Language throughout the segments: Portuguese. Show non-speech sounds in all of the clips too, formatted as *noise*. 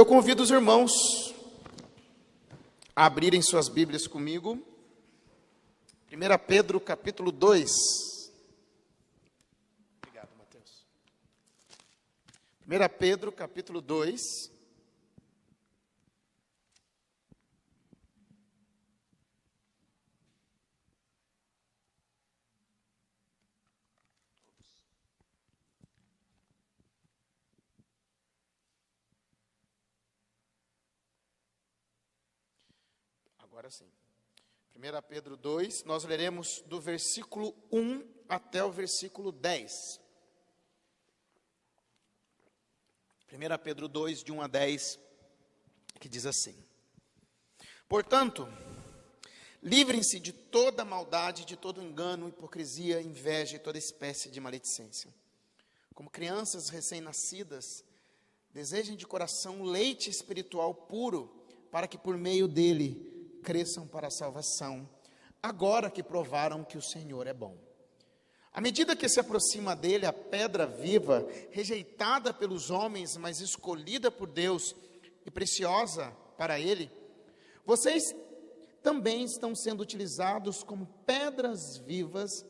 Eu convido os irmãos a abrirem suas Bíblias comigo. 1 Pedro capítulo 2. Obrigado, Mateus. 1 Pedro capítulo 2. Agora sim. 1 Pedro 2, nós leremos do versículo 1 até o versículo 10. 1 Pedro 2, de 1 a 10, que diz assim: Portanto, livrem-se de toda maldade, de todo engano, hipocrisia, inveja e toda espécie de maledicência. Como crianças recém-nascidas, desejem de coração leite espiritual puro, para que por meio dele cresçam para a salvação, agora que provaram que o Senhor é bom. À medida que se aproxima dele a pedra viva, rejeitada pelos homens, mas escolhida por Deus e preciosa para ele, vocês também estão sendo utilizados como pedras vivas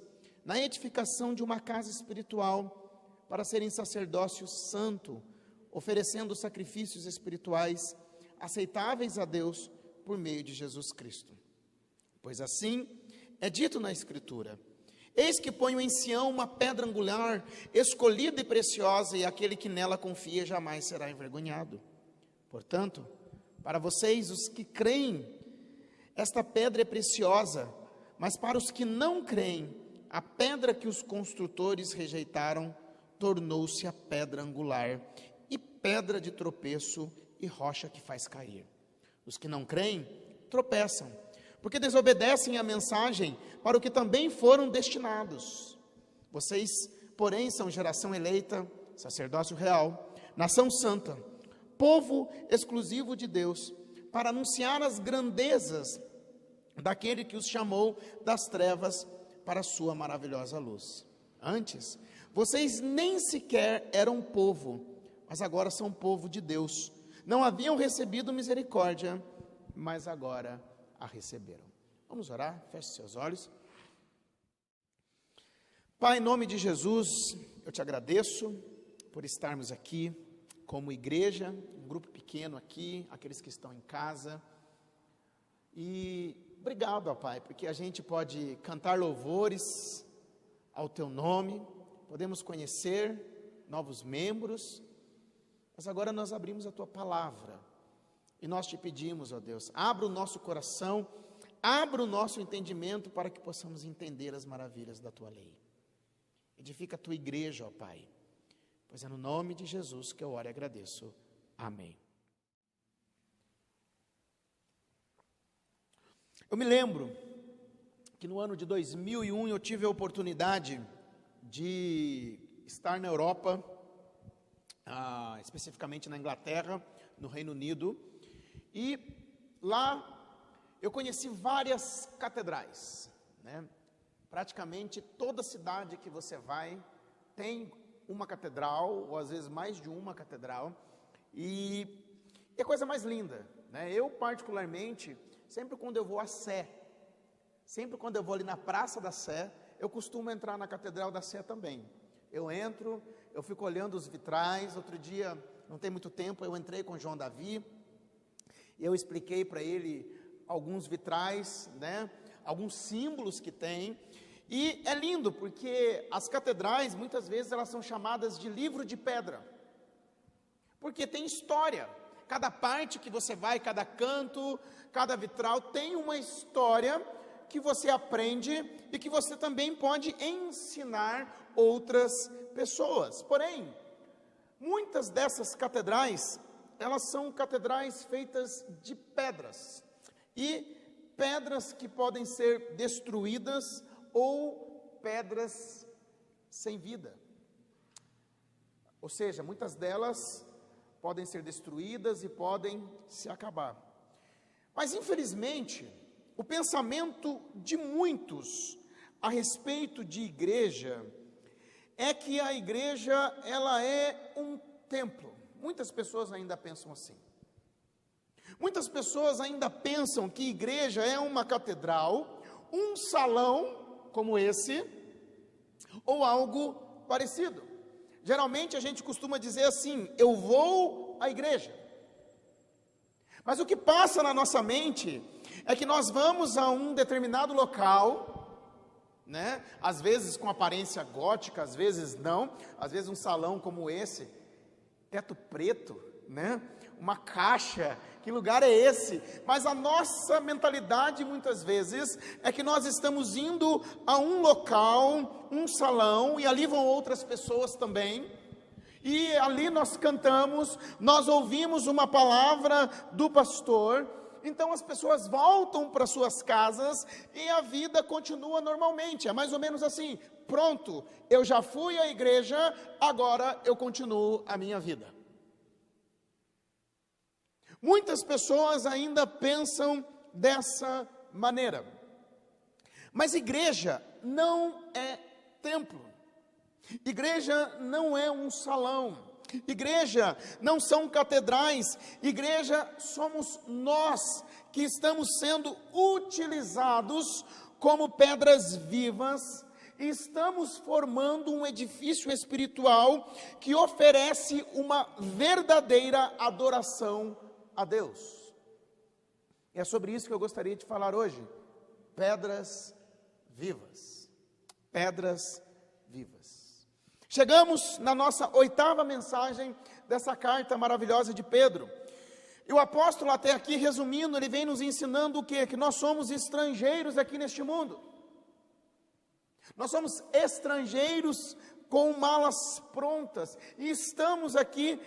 na edificação de uma casa espiritual para serem sacerdócio santo, oferecendo sacrifícios espirituais aceitáveis a Deus por meio de Jesus Cristo. Pois assim é dito na Escritura: Eis que ponho em Sião uma pedra angular, escolhida e preciosa, e aquele que nela confia jamais será envergonhado. Portanto, para vocês, os que creem, esta pedra é preciosa, mas para os que não creem, a pedra que os construtores rejeitaram tornou-se a pedra angular, e pedra de tropeço e rocha que faz cair. Os que não creem tropeçam, porque desobedecem a mensagem para o que também foram destinados. Vocês, porém, são geração eleita, sacerdócio real, nação santa, povo exclusivo de Deus, para anunciar as grandezas daquele que os chamou das trevas para a sua maravilhosa luz. Antes, vocês nem sequer eram povo, mas agora são povo de Deus não haviam recebido misericórdia, mas agora a receberam. Vamos orar? Feche seus olhos. Pai, em nome de Jesus, eu te agradeço por estarmos aqui como igreja, um grupo pequeno aqui, aqueles que estão em casa. E obrigado, ó Pai, porque a gente pode cantar louvores ao teu nome, podemos conhecer novos membros mas agora nós abrimos a tua palavra e nós te pedimos, ó Deus, abra o nosso coração, abra o nosso entendimento para que possamos entender as maravilhas da tua lei. Edifica a tua igreja, ó Pai, pois é no nome de Jesus que eu oro e agradeço. Amém. Eu me lembro que no ano de 2001 eu tive a oportunidade de estar na Europa especificamente na Inglaterra, no Reino Unido, e lá eu conheci várias catedrais, né? Praticamente toda cidade que você vai tem uma catedral, ou às vezes mais de uma catedral, e é coisa mais linda, né? Eu particularmente, sempre quando eu vou a Sé, sempre quando eu vou ali na Praça da Sé, eu costumo entrar na Catedral da Sé também. Eu entro, eu fico olhando os vitrais. Outro dia, não tem muito tempo, eu entrei com João Davi eu expliquei para ele alguns vitrais, né? Alguns símbolos que tem. E é lindo porque as catedrais, muitas vezes, elas são chamadas de livro de pedra. Porque tem história. Cada parte que você vai, cada canto, cada vitral tem uma história que você aprende e que você também pode ensinar outras pessoas. Porém, muitas dessas catedrais, elas são catedrais feitas de pedras. E pedras que podem ser destruídas ou pedras sem vida. Ou seja, muitas delas podem ser destruídas e podem se acabar. Mas infelizmente, o pensamento de muitos a respeito de igreja é que a igreja ela é um templo. Muitas pessoas ainda pensam assim. Muitas pessoas ainda pensam que igreja é uma catedral, um salão como esse, ou algo parecido. Geralmente a gente costuma dizer assim: eu vou à igreja. Mas o que passa na nossa mente é que nós vamos a um determinado local, né? Às vezes com aparência gótica, às vezes não, às vezes um salão como esse, teto preto, né? Uma caixa que lugar é esse? Mas a nossa mentalidade muitas vezes é que nós estamos indo a um local, um salão, e ali vão outras pessoas também. E ali nós cantamos, nós ouvimos uma palavra do pastor, então as pessoas voltam para suas casas e a vida continua normalmente. É mais ou menos assim: pronto, eu já fui à igreja, agora eu continuo a minha vida. Muitas pessoas ainda pensam dessa maneira. Mas igreja não é templo. Igreja não é um salão. Igreja não são catedrais. Igreja somos nós que estamos sendo utilizados como pedras vivas estamos formando um edifício espiritual que oferece uma verdadeira adoração a Deus. E é sobre isso que eu gostaria de falar hoje. Pedras vivas. Pedras vivas. Chegamos na nossa oitava mensagem dessa carta maravilhosa de Pedro. E o apóstolo, até aqui, resumindo, ele vem nos ensinando o quê? Que nós somos estrangeiros aqui neste mundo. Nós somos estrangeiros com malas prontas e estamos aqui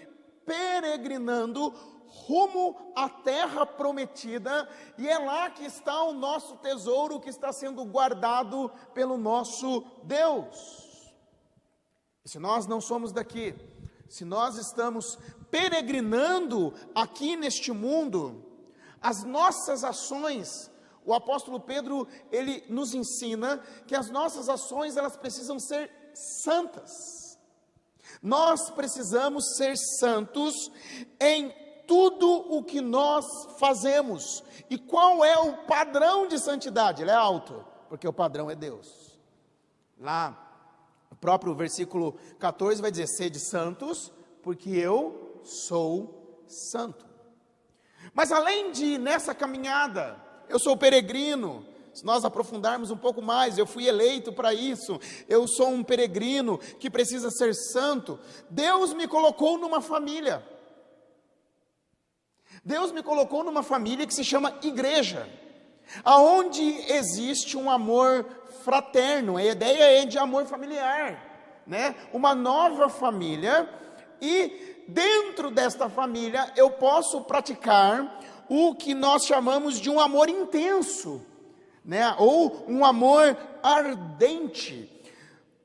peregrinando rumo à terra prometida, e é lá que está o nosso tesouro que está sendo guardado pelo nosso Deus. Se nós não somos daqui, se nós estamos peregrinando aqui neste mundo, as nossas ações, o apóstolo Pedro, ele nos ensina que as nossas ações, elas precisam ser santas. Nós precisamos ser santos em tudo o que nós fazemos. E qual é o padrão de santidade? Ele é alto, porque o padrão é Deus. Lá, o próprio versículo 14 vai dizer: Sede santos, porque eu sou santo. Mas além de nessa caminhada, eu sou peregrino, se nós aprofundarmos um pouco mais, eu fui eleito para isso, eu sou um peregrino que precisa ser santo. Deus me colocou numa família. Deus me colocou numa família que se chama igreja, aonde existe um amor fraterno, a ideia é de amor familiar, né? Uma nova família e dentro desta família eu posso praticar o que nós chamamos de um amor intenso, né? Ou um amor ardente.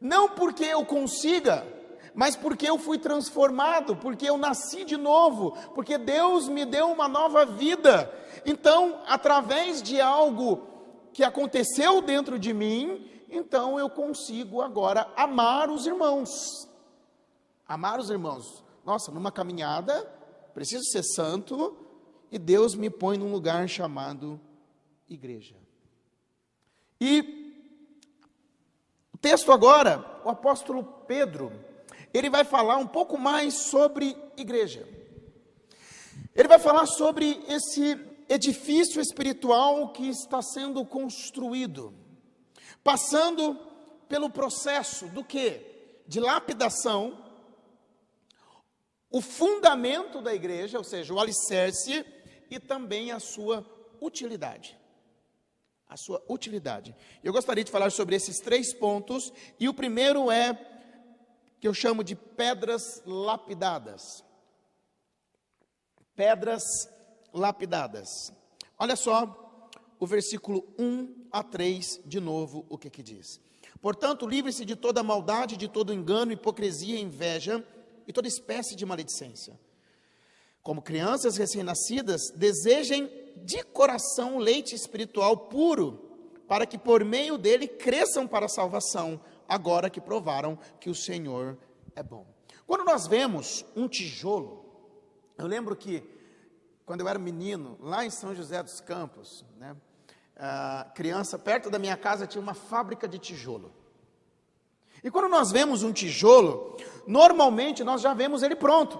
Não porque eu consiga, mas porque eu fui transformado, porque eu nasci de novo, porque Deus me deu uma nova vida. Então, através de algo que aconteceu dentro de mim, então eu consigo agora amar os irmãos. Amar os irmãos. Nossa, numa caminhada, preciso ser santo, e Deus me põe num lugar chamado igreja. E o texto agora, o apóstolo Pedro, ele vai falar um pouco mais sobre igreja. Ele vai falar sobre esse edifício espiritual que está sendo construído, passando pelo processo do que? De lapidação, o fundamento da igreja, ou seja, o alicerce, e também a sua utilidade. A sua utilidade. Eu gostaria de falar sobre esses três pontos, e o primeiro é que eu chamo de pedras lapidadas. Pedras lapidadas. Olha só o versículo 1 a 3, de novo, o que que diz. Portanto, livre-se de toda maldade, de todo engano, hipocrisia, inveja e toda espécie de maledicência. Como crianças recém-nascidas, desejem de coração leite espiritual puro, para que por meio dele cresçam para a salvação, agora que provaram que o Senhor é bom. Quando nós vemos um tijolo, eu lembro que quando eu era menino, lá em São José dos Campos, né, criança, perto da minha casa tinha uma fábrica de tijolo. E quando nós vemos um tijolo, normalmente nós já vemos ele pronto,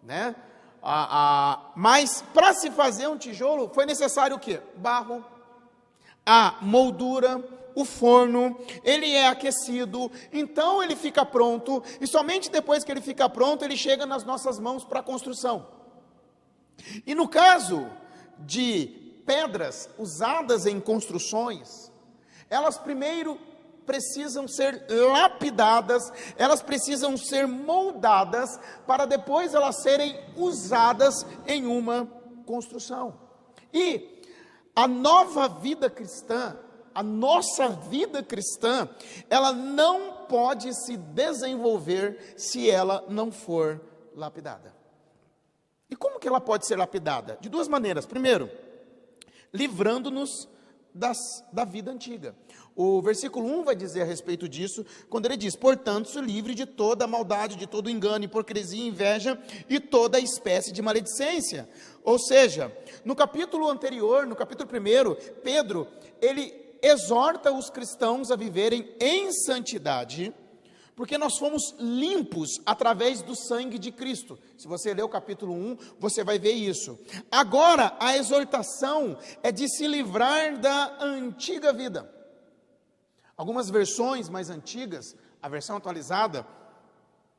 né? Ah, mas para se fazer um tijolo foi necessário o quê? Barro, a moldura, o forno, ele é aquecido, então ele fica pronto, e somente depois que ele fica pronto, ele chega nas nossas mãos para a construção. E no caso de pedras usadas em construções, elas primeiro precisam ser lapidadas, elas precisam ser moldadas para depois elas serem usadas em uma construção. E a nova vida cristã, a nossa vida cristã, ela não pode se desenvolver se ela não for lapidada. E como que ela pode ser lapidada? De duas maneiras. Primeiro, livrando-nos da vida antiga. O versículo 1 vai dizer a respeito disso, quando ele diz: Portanto, se livre de toda maldade, de todo engano, hipocrisia, inveja e toda espécie de maledicência. Ou seja, no capítulo anterior, no capítulo 1, Pedro, ele exorta os cristãos a viverem em santidade, porque nós fomos limpos através do sangue de Cristo. Se você ler o capítulo 1, você vai ver isso. Agora, a exortação é de se livrar da antiga vida. Algumas versões mais antigas, a versão atualizada,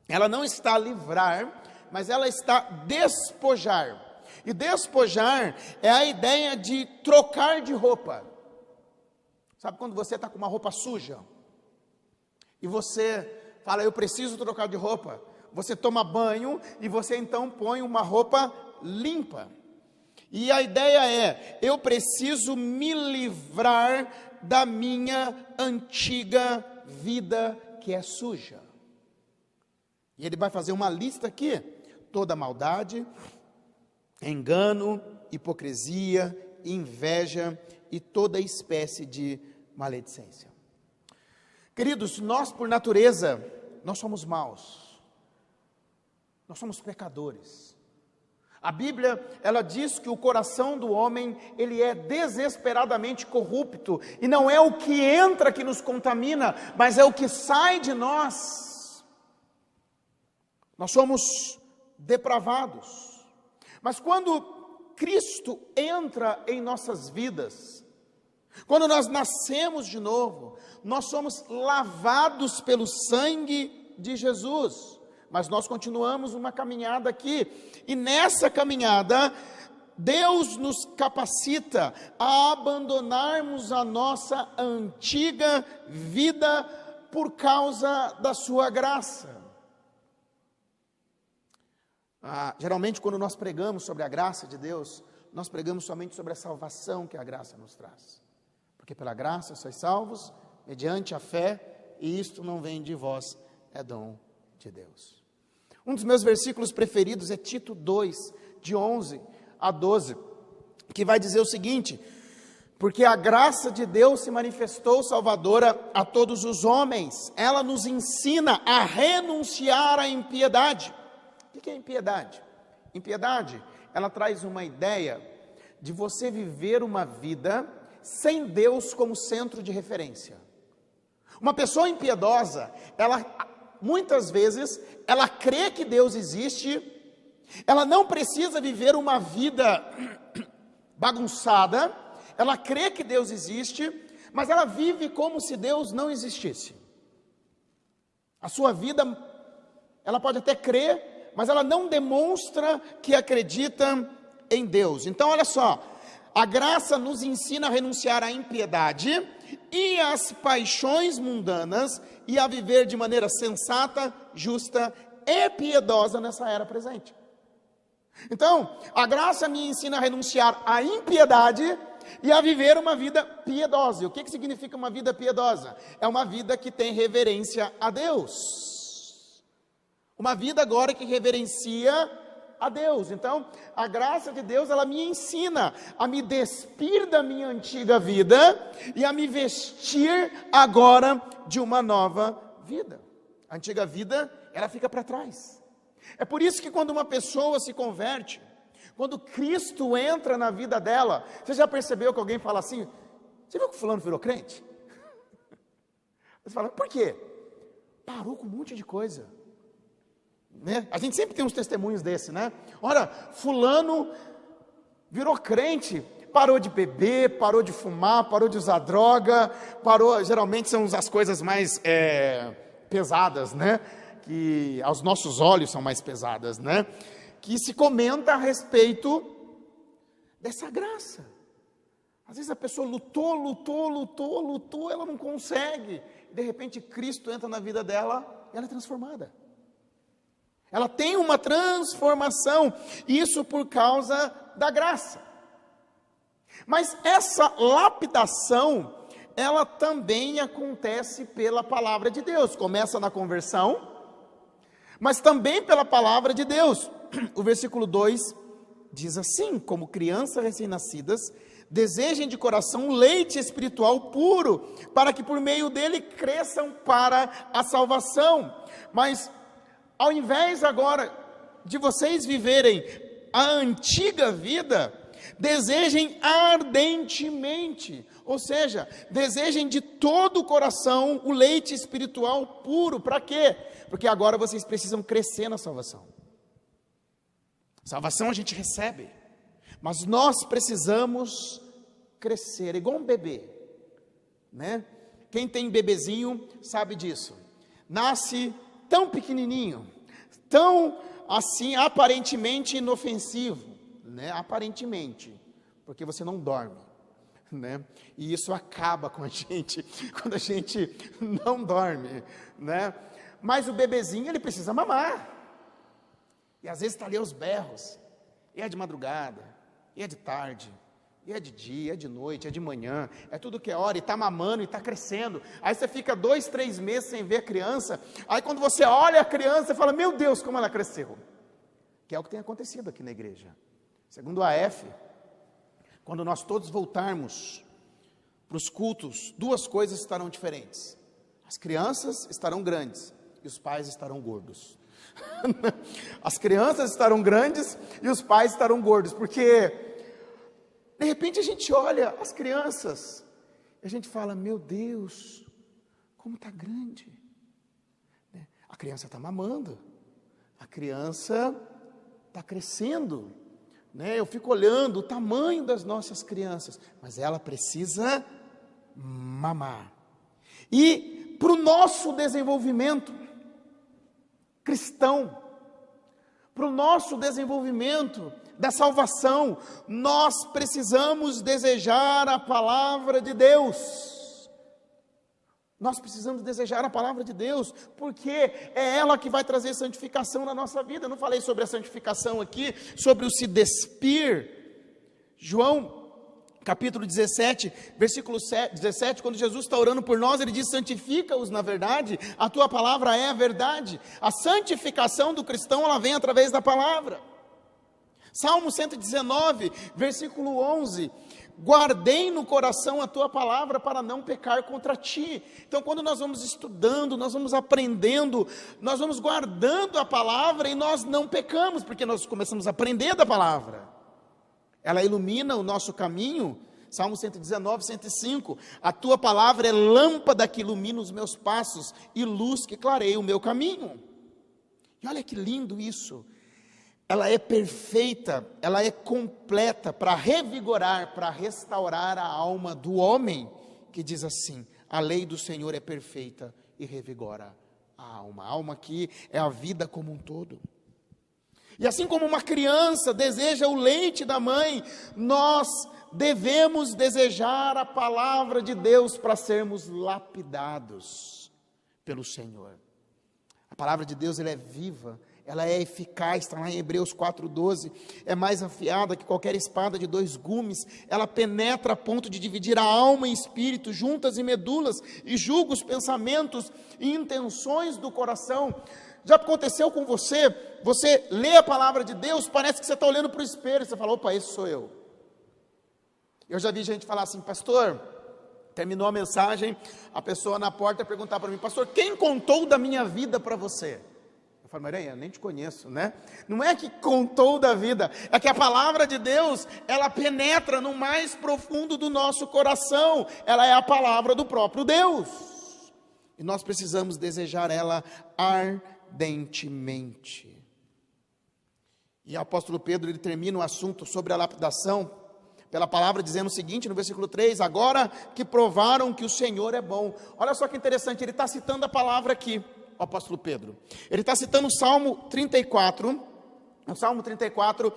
ela não está livrar, mas ela está despojar. E despojar é a ideia de trocar de roupa. Sabe quando você está com uma roupa suja? E você fala, eu preciso trocar de roupa. Você toma banho e você então põe uma roupa limpa. E a ideia é: eu preciso me livrar da minha antiga vida que é suja. E ele vai fazer uma lista aqui: toda maldade, engano, hipocrisia, inveja e toda espécie de maledicência. Queridos, nós por natureza, nós somos maus. Nós somos pecadores. A Bíblia, ela diz que o coração do homem, ele é desesperadamente corrupto, e não é o que entra que nos contamina, mas é o que sai de nós. Nós somos depravados. Mas quando Cristo entra em nossas vidas, quando nós nascemos de novo, nós somos lavados pelo sangue de Jesus mas nós continuamos uma caminhada aqui, e nessa caminhada, Deus nos capacita a abandonarmos a nossa antiga vida por causa da Sua graça. Ah, geralmente, quando nós pregamos sobre a graça de Deus, nós pregamos somente sobre a salvação que a graça nos traz. Porque pela graça sois salvos, mediante a fé, e isto não vem de vós, é dom de Deus. Um dos meus versículos preferidos é Tito 2, de 11 a 12, que vai dizer o seguinte: Porque a graça de Deus se manifestou salvadora a todos os homens, ela nos ensina a renunciar à impiedade. O que é impiedade? Impiedade, ela traz uma ideia de você viver uma vida sem Deus como centro de referência. Uma pessoa impiedosa, ela muitas vezes, ela crê que Deus existe, ela não precisa viver uma vida *clears throat* bagunçada, ela crê que Deus existe, mas ela vive como se Deus não existisse. A sua vida, ela pode até crer, mas ela não demonstra que acredita em Deus. Então, olha só, a graça nos ensina a renunciar à impiedade e às paixões mundanas e a viver de maneira sensata, justa e piedosa nessa era presente. Então, a graça me ensina a renunciar à impiedade e a viver uma vida piedosa. O que, que significa uma vida piedosa? É uma vida que tem reverência a Deus. Uma vida agora que reverencia a Deus. Então, a graça de Deus, ela me ensina a me despir da minha antiga vida e a me vestir agora de uma nova vida. A antiga vida, ela fica para trás. É por isso que quando uma pessoa se converte, Quando Cristo entra na vida dela, você já percebeu que alguém fala assim: Você viu que o fulano virou crente? *laughs* Você fala, por quê? Parou com um monte de coisa. Né? A gente sempre tem uns testemunhos desse, né? Ora, fulano virou crente, parou de beber, parou de fumar, parou de usar droga, parou. Geralmente são as coisas mais é, pesadas, né? Que aos nossos olhos são mais pesadas, né? Que se comenta a respeito dessa graça. Às vezes a pessoa lutou, lutou, lutou, lutou, ela não consegue. De repente Cristo entra na vida dela e ela é transformada. Ela tem uma transformação, isso por causa da graça. Mas essa lapidação, ela também acontece pela palavra de Deus. Começa na conversão, mas também pela palavra de Deus. O versículo 2 diz assim: Como crianças recém-nascidas, desejem de coração leite espiritual puro, para que por meio dele cresçam para a salvação. Mas ao invés agora de vocês viverem a antiga vida, desejem ardentemente, ou seja, desejem de todo o coração o leite espiritual puro. Para quê? Porque agora vocês precisam crescer na salvação. Salvação a gente recebe, mas nós precisamos crescer, igual um bebê, né? Quem tem bebezinho sabe disso. Nasce tão pequenininho, tão assim aparentemente inofensivo, né? Aparentemente, porque você não dorme, né? E isso acaba com a *laughs* gente quando a gente não dorme, né? Mas o bebezinho ele precisa mamar. E às vezes está ali aos berros. E é de madrugada, e é de tarde, e é de dia, é de noite, é de manhã, é tudo que é hora, e está mamando e está crescendo. Aí você fica dois, três meses sem ver a criança. Aí quando você olha a criança, você fala: Meu Deus, como ela cresceu. Que é o que tem acontecido aqui na igreja. Segundo a F, quando nós todos voltarmos para os cultos, duas coisas estarão diferentes: as crianças estarão grandes e os pais estarão gordos. *laughs* As crianças estarão grandes e os pais estarão gordos, porque de repente a gente olha as crianças e a gente fala: Meu Deus, como está grande. Né? A criança está mamando, a criança está crescendo. Né? Eu fico olhando o tamanho das nossas crianças, mas ela precisa mamar. E para o nosso desenvolvimento cristão, para o nosso desenvolvimento da salvação, nós precisamos desejar a palavra de Deus. Nós precisamos desejar a palavra de Deus, porque é ela que vai trazer santificação na nossa vida. Eu não falei sobre a santificação aqui, sobre o se despir. João capítulo 17, versículo 17, quando Jesus está orando por nós, ele diz: santifica-os na verdade, a tua palavra é a verdade. A santificação do cristão, ela vem através da palavra. Salmo 119, versículo 11: Guardei no coração a tua palavra para não pecar contra ti. Então, quando nós vamos estudando, nós vamos aprendendo, nós vamos guardando a palavra e nós não pecamos, porque nós começamos a aprender da palavra. Ela ilumina o nosso caminho. Salmo 119, 105. A tua palavra é lâmpada que ilumina os meus passos e luz que clareia o meu caminho. E olha que lindo isso ela é perfeita, ela é completa para revigorar, para restaurar a alma do homem, que diz assim: a lei do Senhor é perfeita e revigora a alma. A alma aqui é a vida como um todo. E assim como uma criança deseja o leite da mãe, nós devemos desejar a palavra de Deus para sermos lapidados pelo Senhor. A palavra de Deus ela é viva, ela é eficaz, está lá em Hebreus 4,12, é mais afiada que qualquer espada de dois gumes, ela penetra a ponto de dividir a alma e espírito, juntas e medulas, e julga os pensamentos e intenções do coração. Já aconteceu com você? Você lê a palavra de Deus, parece que você está olhando para o espelho, você fala, opa, esse sou eu. Eu já vi gente falar assim, pastor, terminou a mensagem, a pessoa na porta perguntar para mim, pastor, quem contou da minha vida para você? Fala, eu nem te conheço, né? Não é que contou da vida, é que a palavra de Deus, ela penetra no mais profundo do nosso coração, ela é a palavra do próprio Deus. E nós precisamos desejar ela ardentemente. E o apóstolo Pedro, ele termina o assunto sobre a lapidação, pela palavra dizendo o seguinte, no versículo 3, agora que provaram que o Senhor é bom. Olha só que interessante, ele está citando a palavra aqui o apóstolo Pedro. Ele está citando o Salmo 34, o Salmo 34,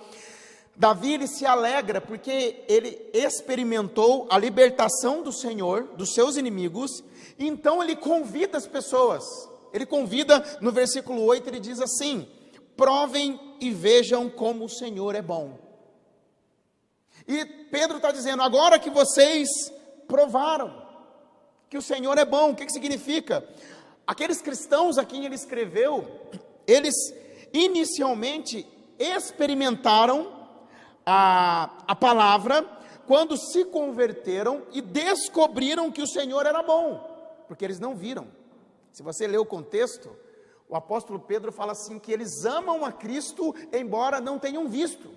Davi ele se alegra porque ele experimentou a libertação do Senhor dos seus inimigos, e então ele convida as pessoas. Ele convida no versículo 8, ele diz assim: "Provem e vejam como o Senhor é bom". E Pedro está dizendo: agora que vocês provaram que o Senhor é bom, o que, que significa? Aqueles cristãos a quem ele escreveu, eles inicialmente experimentaram a, a palavra quando se converteram e descobriram que o Senhor era bom, porque eles não viram. Se você ler o contexto, o apóstolo Pedro fala assim: que eles amam a Cristo, embora não tenham visto.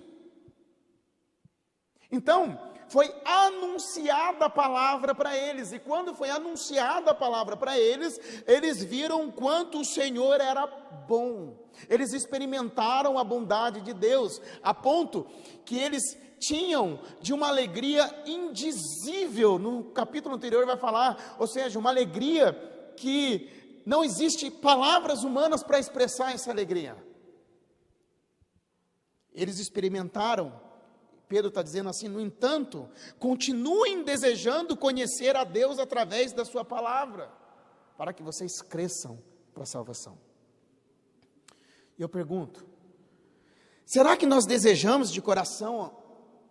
Então, foi anunciada a palavra para eles, e quando foi anunciada a palavra para eles, eles viram quanto o Senhor era bom, eles experimentaram a bondade de Deus, a ponto que eles tinham de uma alegria indizível, no capítulo anterior vai falar, ou seja, uma alegria que não existe palavras humanas para expressar essa alegria. Eles experimentaram Pedro está dizendo assim: no entanto, continuem desejando conhecer a Deus através da Sua palavra, para que vocês cresçam para a salvação. Eu pergunto: será que nós desejamos de coração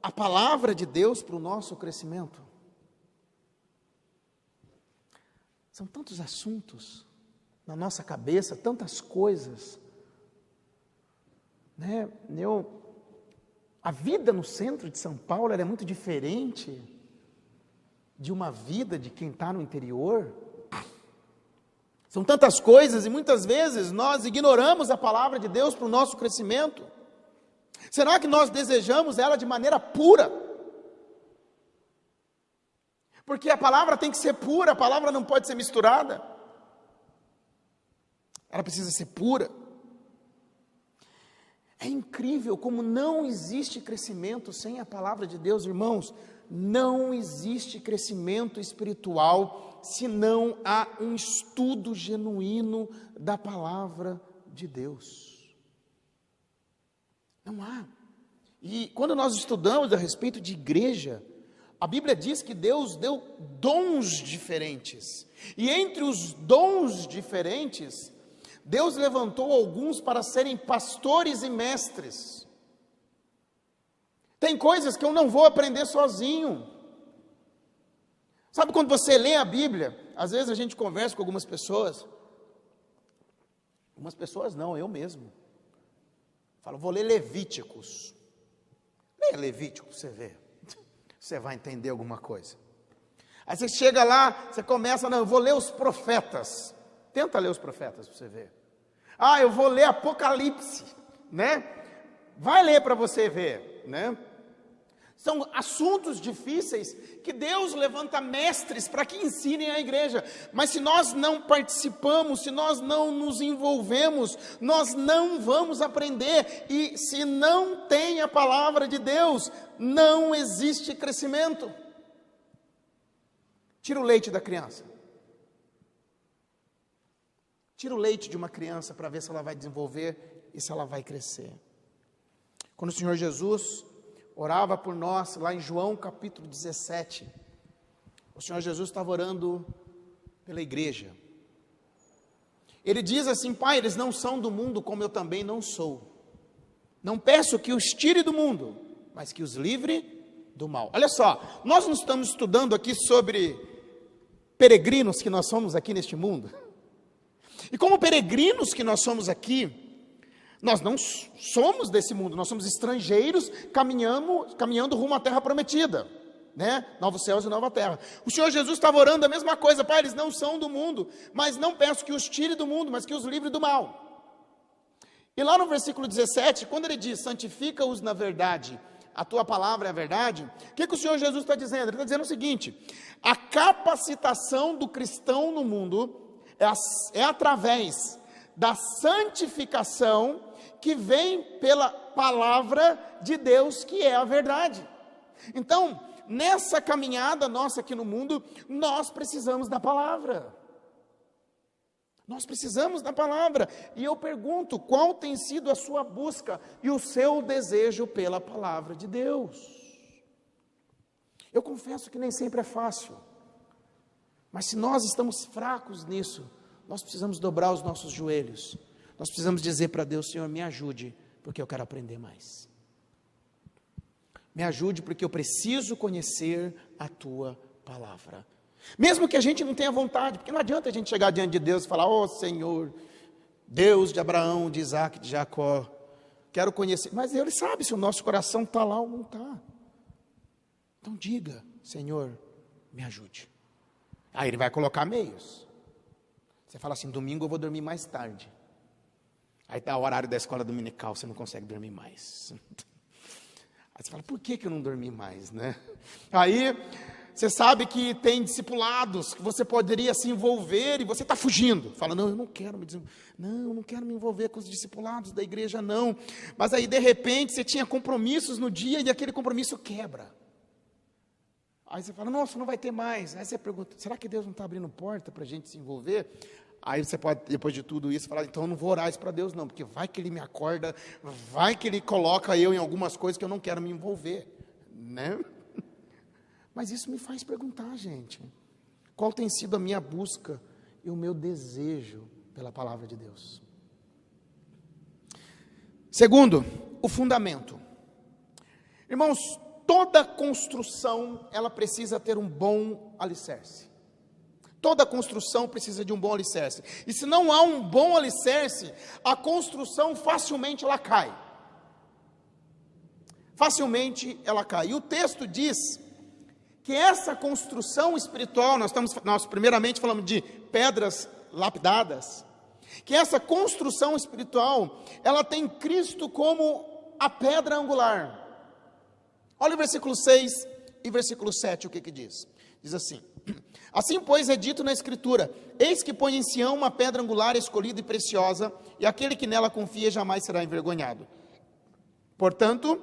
a palavra de Deus para o nosso crescimento? São tantos assuntos na nossa cabeça, tantas coisas. Né? Eu a vida no centro de São Paulo é muito diferente de uma vida de quem está no interior. São tantas coisas e muitas vezes nós ignoramos a palavra de Deus para o nosso crescimento. Será que nós desejamos ela de maneira pura? Porque a palavra tem que ser pura, a palavra não pode ser misturada. Ela precisa ser pura. É incrível como não existe crescimento sem a palavra de Deus, irmãos. Não existe crescimento espiritual se não há um estudo genuíno da palavra de Deus. Não há. E quando nós estudamos a respeito de igreja, a Bíblia diz que Deus deu dons diferentes. E entre os dons diferentes, Deus levantou alguns para serem pastores e mestres. Tem coisas que eu não vou aprender sozinho. Sabe quando você lê a Bíblia? Às vezes a gente conversa com algumas pessoas. Algumas pessoas não, eu mesmo. Falo, vou ler Levíticos. Leia Levítico, você vê. *laughs* Você vai entender alguma coisa. Aí você chega lá, você começa, não, eu vou ler os profetas. Tenta ler os profetas para você ver. Ah, eu vou ler Apocalipse, né? Vai ler para você ver, né? São assuntos difíceis que Deus levanta mestres para que ensinem a igreja. Mas se nós não participamos, se nós não nos envolvemos, nós não vamos aprender. E se não tem a palavra de Deus, não existe crescimento. Tira o leite da criança. Tira o leite de uma criança para ver se ela vai desenvolver e se ela vai crescer. Quando o Senhor Jesus orava por nós, lá em João capítulo 17, o Senhor Jesus estava orando pela igreja. Ele diz assim: Pai, eles não são do mundo, como eu também não sou. Não peço que os tire do mundo, mas que os livre do mal. Olha só, nós não estamos estudando aqui sobre peregrinos que nós somos aqui neste mundo. E como peregrinos que nós somos aqui, nós não somos desse mundo, nós somos estrangeiros caminhando, caminhando rumo à terra prometida, né? Novos céus e nova terra. O Senhor Jesus estava orando a mesma coisa, Pai, eles não são do mundo, mas não peço que os tire do mundo, mas que os livre do mal. E lá no versículo 17, quando ele diz: santifica-os na verdade, a tua palavra é a verdade, o que, que o Senhor Jesus está dizendo? Ele está dizendo o seguinte: a capacitação do cristão no mundo é, é através da santificação que vem pela palavra de Deus, que é a verdade. Então, nessa caminhada nossa aqui no mundo, nós precisamos da palavra. Nós precisamos da palavra. E eu pergunto: qual tem sido a sua busca e o seu desejo pela palavra de Deus? Eu confesso que nem sempre é fácil. Mas se nós estamos fracos nisso, nós precisamos dobrar os nossos joelhos. Nós precisamos dizer para Deus: Senhor, me ajude, porque eu quero aprender mais. Me ajude, porque eu preciso conhecer a tua palavra. Mesmo que a gente não tenha vontade, porque não adianta a gente chegar diante de Deus e falar: Ó oh, Senhor, Deus de Abraão, de Isaac, de Jacó, quero conhecer. Mas Ele sabe se o nosso coração está lá ou não está. Então diga: Senhor, me ajude. Aí Ele vai colocar meios. Você fala assim: domingo eu vou dormir mais tarde. Aí está o horário da escola dominical, você não consegue dormir mais. *laughs* Aí você fala: por que, que eu não dormi mais, né? Aí você sabe que tem discipulados que você poderia se envolver e você está fugindo. Fala, não, eu não quero me. Não, eu não quero me envolver com os discipulados da igreja, não. Mas aí, de repente, você tinha compromissos no dia e aquele compromisso quebra. Aí você fala, nossa, não vai ter mais. Aí você pergunta, será que Deus não está abrindo porta para a gente se envolver? Aí você pode, depois de tudo isso, falar, então eu não vou orar isso para Deus, não, porque vai que Ele me acorda, vai que Ele coloca eu em algumas coisas que eu não quero me envolver. Né? *laughs* Mas isso me faz perguntar, gente, qual tem sido a minha busca e o meu desejo pela palavra de Deus? Segundo, o fundamento. Irmãos, toda construção, ela precisa ter um bom alicerce. Toda construção precisa de um bom alicerce. E se não há um bom alicerce, a construção facilmente ela cai. Facilmente ela cai. E o texto diz que essa construção espiritual, nós estamos, nós primeiramente falamos de pedras lapidadas, que essa construção espiritual, ela tem Cristo como a pedra angular. Olha o versículo 6 e versículo 7, o que que diz? Diz assim: *clears throat* Assim, pois, é dito na Escritura: Eis que põe em Sião uma pedra angular escolhida e preciosa, e aquele que nela confia jamais será envergonhado. Portanto,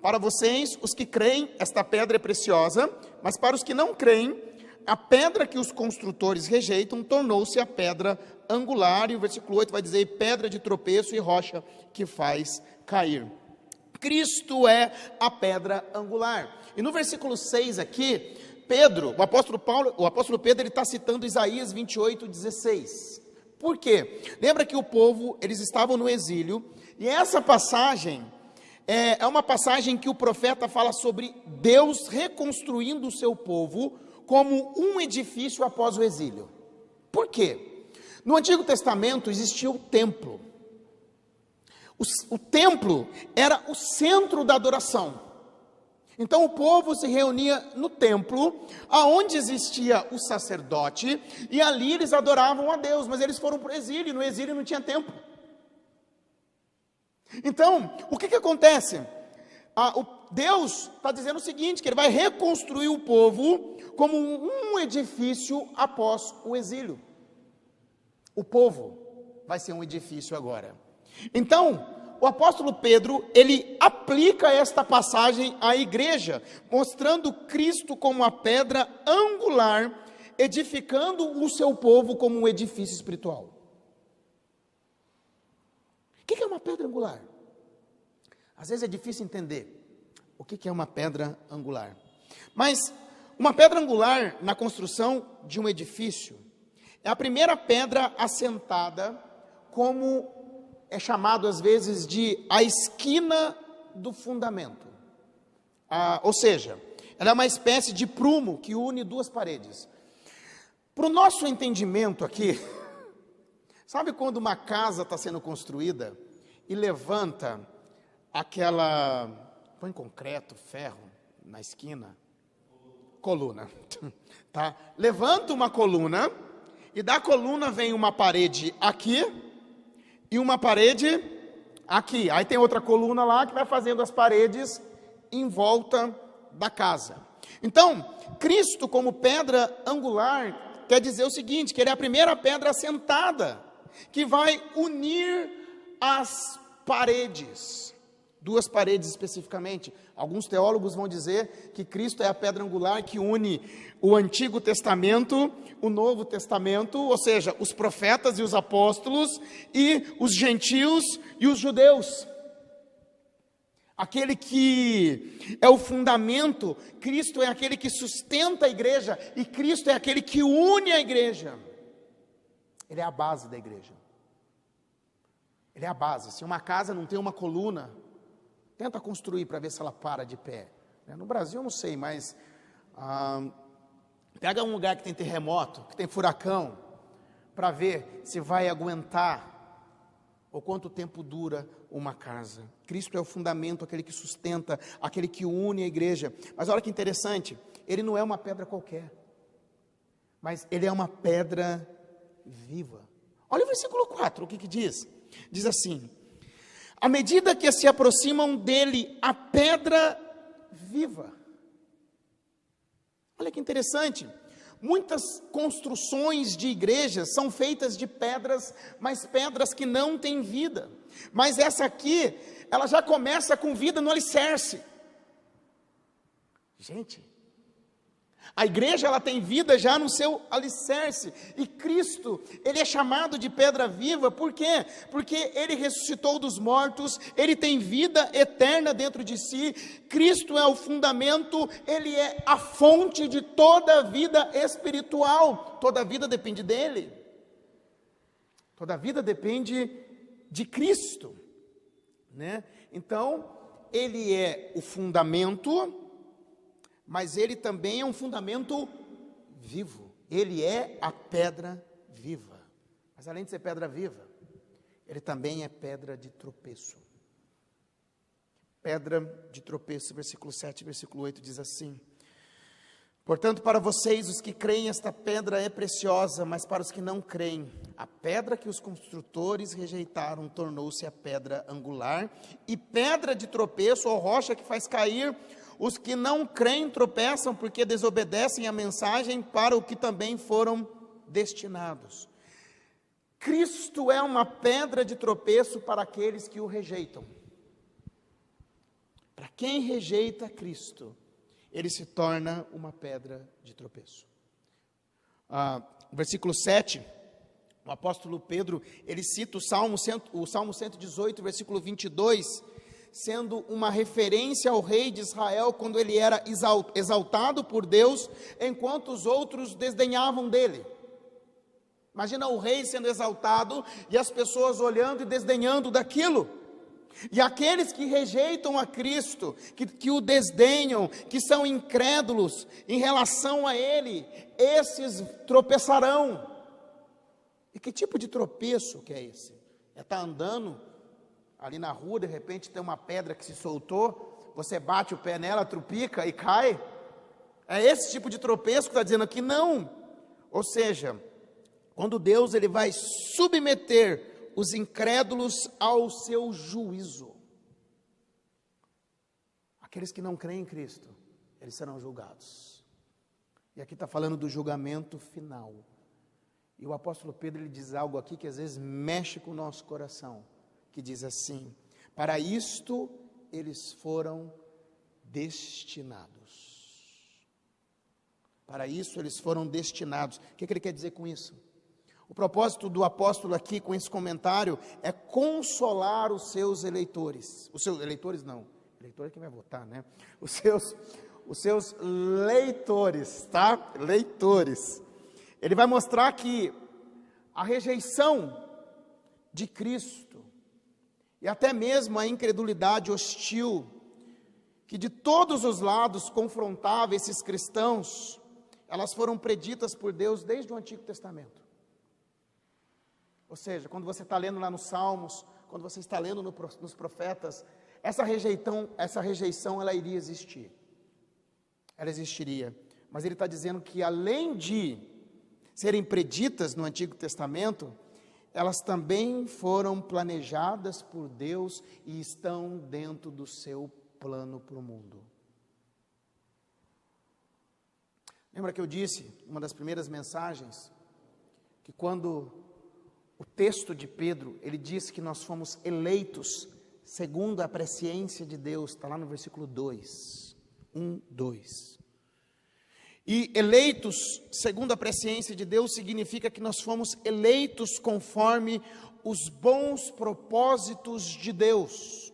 para vocês, os que creem, esta pedra é preciosa, mas para os que não creem, a pedra que os construtores rejeitam tornou-se a pedra angular, e o versículo 8 vai dizer: pedra de tropeço e rocha que faz cair. Cristo é a pedra angular. E no versículo 6 aqui, Pedro, o apóstolo Paulo, o apóstolo Pedro, ele está citando Isaías 28, 16. Por quê? Lembra que o povo, eles estavam no exílio, e essa passagem é, é uma passagem que o profeta fala sobre Deus reconstruindo o seu povo como um edifício após o exílio. Por quê? No Antigo Testamento existia o templo. O, o templo era o centro da adoração. Então o povo se reunia no templo, aonde existia o sacerdote, e ali eles adoravam a Deus, mas eles foram para o exílio, e no exílio não tinha templo. Então, o que, que acontece? Ah, o Deus está dizendo o seguinte: que Ele vai reconstruir o povo como um edifício após o exílio. O povo vai ser um edifício agora. Então, o apóstolo Pedro, ele aplica esta passagem à igreja, mostrando Cristo como a pedra angular, edificando o seu povo como um edifício espiritual. O que é uma pedra angular? Às vezes é difícil entender o que é uma pedra angular. Mas uma pedra angular na construção de um edifício é a primeira pedra assentada, como é chamado às vezes de a esquina do fundamento. Ah, ou seja, ela é uma espécie de prumo que une duas paredes. Para o nosso entendimento aqui, *laughs* Sabe quando uma casa está sendo construída e levanta aquela. põe concreto, ferro na esquina? Coluna. *laughs* Tá? Levanta uma coluna e da coluna vem uma parede aqui e uma parede aqui. Aí tem outra coluna lá que vai fazendo as paredes em volta da casa. Então, Cristo como pedra angular quer dizer o seguinte, que ele é a primeira pedra assentada que vai unir as paredes. Duas paredes especificamente. Alguns teólogos vão dizer que Cristo é a pedra angular que une o Antigo Testamento, o Novo Testamento, ou seja, os profetas e os apóstolos, e os gentios e os judeus. Aquele que é o fundamento, Cristo é aquele que sustenta a igreja, e Cristo é aquele que une a igreja. Ele é a base da igreja. Ele é a base. Se uma casa não tem uma coluna, tenta construir para ver se ela para de pé. Né? No Brasil eu não sei, mas ah, pega um lugar que tem terremoto, que tem furacão, para ver se vai aguentar ou quanto tempo dura uma casa. Cristo é o fundamento, aquele que sustenta, aquele que une a igreja. Mas olha que interessante, ele não é uma pedra qualquer, mas ele é uma pedra viva. Olha o versículo 4, o que, que diz? Diz assim: à medida que se aproximam dele, a pedra viva. Olha que interessante. Muitas construções de igrejas são feitas de pedras, mas pedras que não têm vida. Mas essa aqui, ela já começa com vida no alicerce. Gente, a igreja ela tem vida já no seu alicerce. E Cristo, ele é chamado de pedra viva, por quê? Porque ele ressuscitou dos mortos, ele tem vida eterna dentro de si. Cristo é o fundamento, ele é a fonte de toda a vida espiritual. Toda a vida depende dele. Toda a vida depende de Cristo, né? Então, ele é o fundamento mas ele também é um fundamento vivo. Ele é a pedra viva. Mas além de ser pedra viva, ele também é pedra de tropeço. Pedra de tropeço, versículo 7, versículo 8 diz assim: Portanto, para vocês, os que creem, esta pedra é preciosa, mas para os que não creem, a pedra que os construtores rejeitaram tornou-se a pedra angular, e pedra de tropeço, ou rocha que faz cair os que não creem tropeçam porque desobedecem a mensagem para o que também foram destinados. Cristo é uma pedra de tropeço para aqueles que o rejeitam. Para quem rejeita Cristo, ele se torna uma pedra de tropeço. Ah, versículo 7, o apóstolo Pedro, ele cita o Salmo, o Salmo 118, versículo 22, sendo uma referência ao rei de Israel quando ele era exaltado por Deus, enquanto os outros desdenhavam dele. Imagina o rei sendo exaltado e as pessoas olhando e desdenhando daquilo. E aqueles que rejeitam a Cristo, que, que o desdenham, que são incrédulos em relação a Ele, esses tropeçarão. E que tipo de tropeço que é esse? É estar tá andando ali na rua, de repente tem uma pedra que se soltou, você bate o pé nela, trupica e cai. É esse tipo de tropeço que está dizendo aqui? Não. Ou seja, quando Deus ele vai submeter os incrédulos ao seu juízo. Aqueles que não creem em Cristo, eles serão julgados. E aqui está falando do julgamento final. E o apóstolo Pedro ele diz algo aqui que às vezes mexe com o nosso coração que diz assim: Para isto eles foram destinados. Para isso eles foram destinados. O que, que ele quer dizer com isso? O propósito do apóstolo aqui com esse comentário é consolar os seus eleitores. Os seus eleitores não, eleitor é quem vai votar, né? Os seus, os seus leitores, tá? Leitores. Ele vai mostrar que a rejeição de Cristo e até mesmo a incredulidade hostil que de todos os lados confrontava esses cristãos, elas foram preditas por Deus desde o Antigo Testamento. Ou seja, quando você está lendo lá nos Salmos, quando você está lendo no, nos profetas, essa rejeição, essa rejeição, ela iria existir. Ela existiria. Mas ele está dizendo que além de serem preditas no Antigo Testamento, elas também foram planejadas por Deus e estão dentro do seu plano para o mundo. Lembra que eu disse, uma das primeiras mensagens, que quando o texto de Pedro, ele diz que nós fomos eleitos segundo a presciência de Deus, está lá no versículo 2. 1, 2. E eleitos segundo a presciência de Deus significa que nós fomos eleitos conforme os bons propósitos de Deus.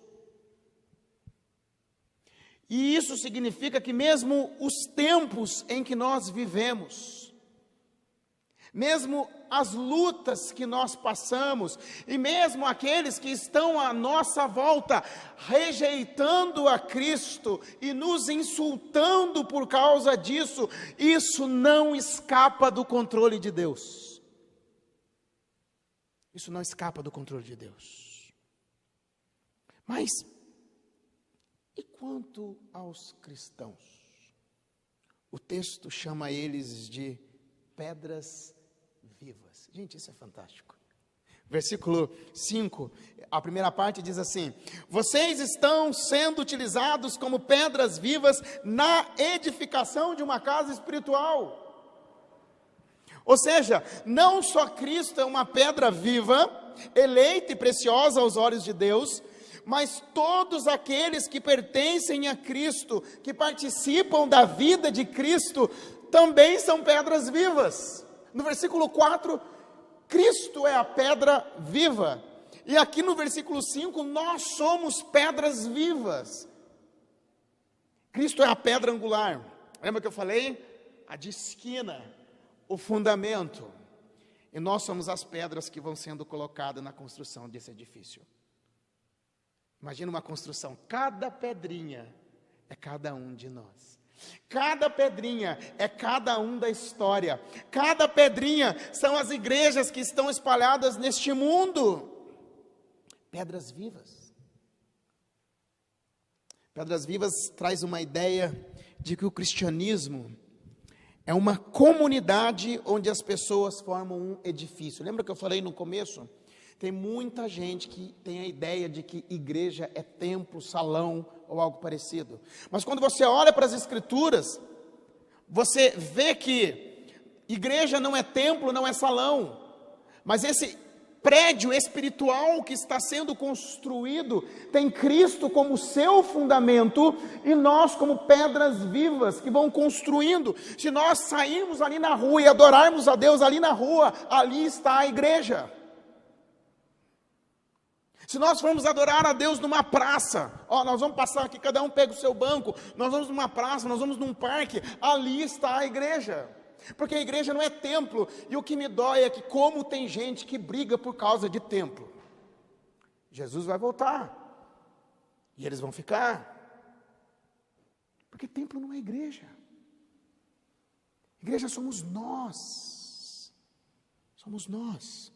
E isso significa que mesmo os tempos em que nós vivemos, mesmo as lutas que nós passamos, e mesmo aqueles que estão à nossa volta, rejeitando a Cristo e nos insultando por causa disso, isso não escapa do controle de Deus. Isso não escapa do controle de Deus. Mas, e quanto aos cristãos? O texto chama eles de pedras. Gente, isso é fantástico. Versículo 5, a primeira parte diz assim: Vocês estão sendo utilizados como pedras vivas na edificação de uma casa espiritual. Ou seja, não só Cristo é uma pedra viva, eleita e preciosa aos olhos de Deus, mas todos aqueles que pertencem a Cristo, que participam da vida de Cristo, também são pedras vivas. No versículo 4, Cristo é a pedra viva. E aqui no versículo 5, nós somos pedras vivas. Cristo é a pedra angular. Lembra que eu falei? A de esquina, o fundamento. E nós somos as pedras que vão sendo colocadas na construção desse edifício. Imagina uma construção, cada pedrinha é cada um de nós. Cada pedrinha é cada um da história. Cada pedrinha são as igrejas que estão espalhadas neste mundo. Pedras vivas. Pedras Vivas traz uma ideia de que o cristianismo é uma comunidade onde as pessoas formam um edifício. Lembra que eu falei no começo? Tem muita gente que tem a ideia de que igreja é templo, salão, ou algo parecido. Mas quando você olha para as Escrituras, você vê que igreja não é templo, não é salão, mas esse prédio espiritual que está sendo construído tem Cristo como seu fundamento e nós como pedras vivas que vão construindo. Se nós sairmos ali na rua e adorarmos a Deus ali na rua, ali está a igreja. Se nós formos adorar a Deus numa praça, ó, nós vamos passar aqui, cada um pega o seu banco, nós vamos numa praça, nós vamos num parque, ali está a igreja. Porque a igreja não é templo, e o que me dói é que como tem gente que briga por causa de templo. Jesus vai voltar. E eles vão ficar. Porque templo não é igreja. Igreja somos nós. Somos nós.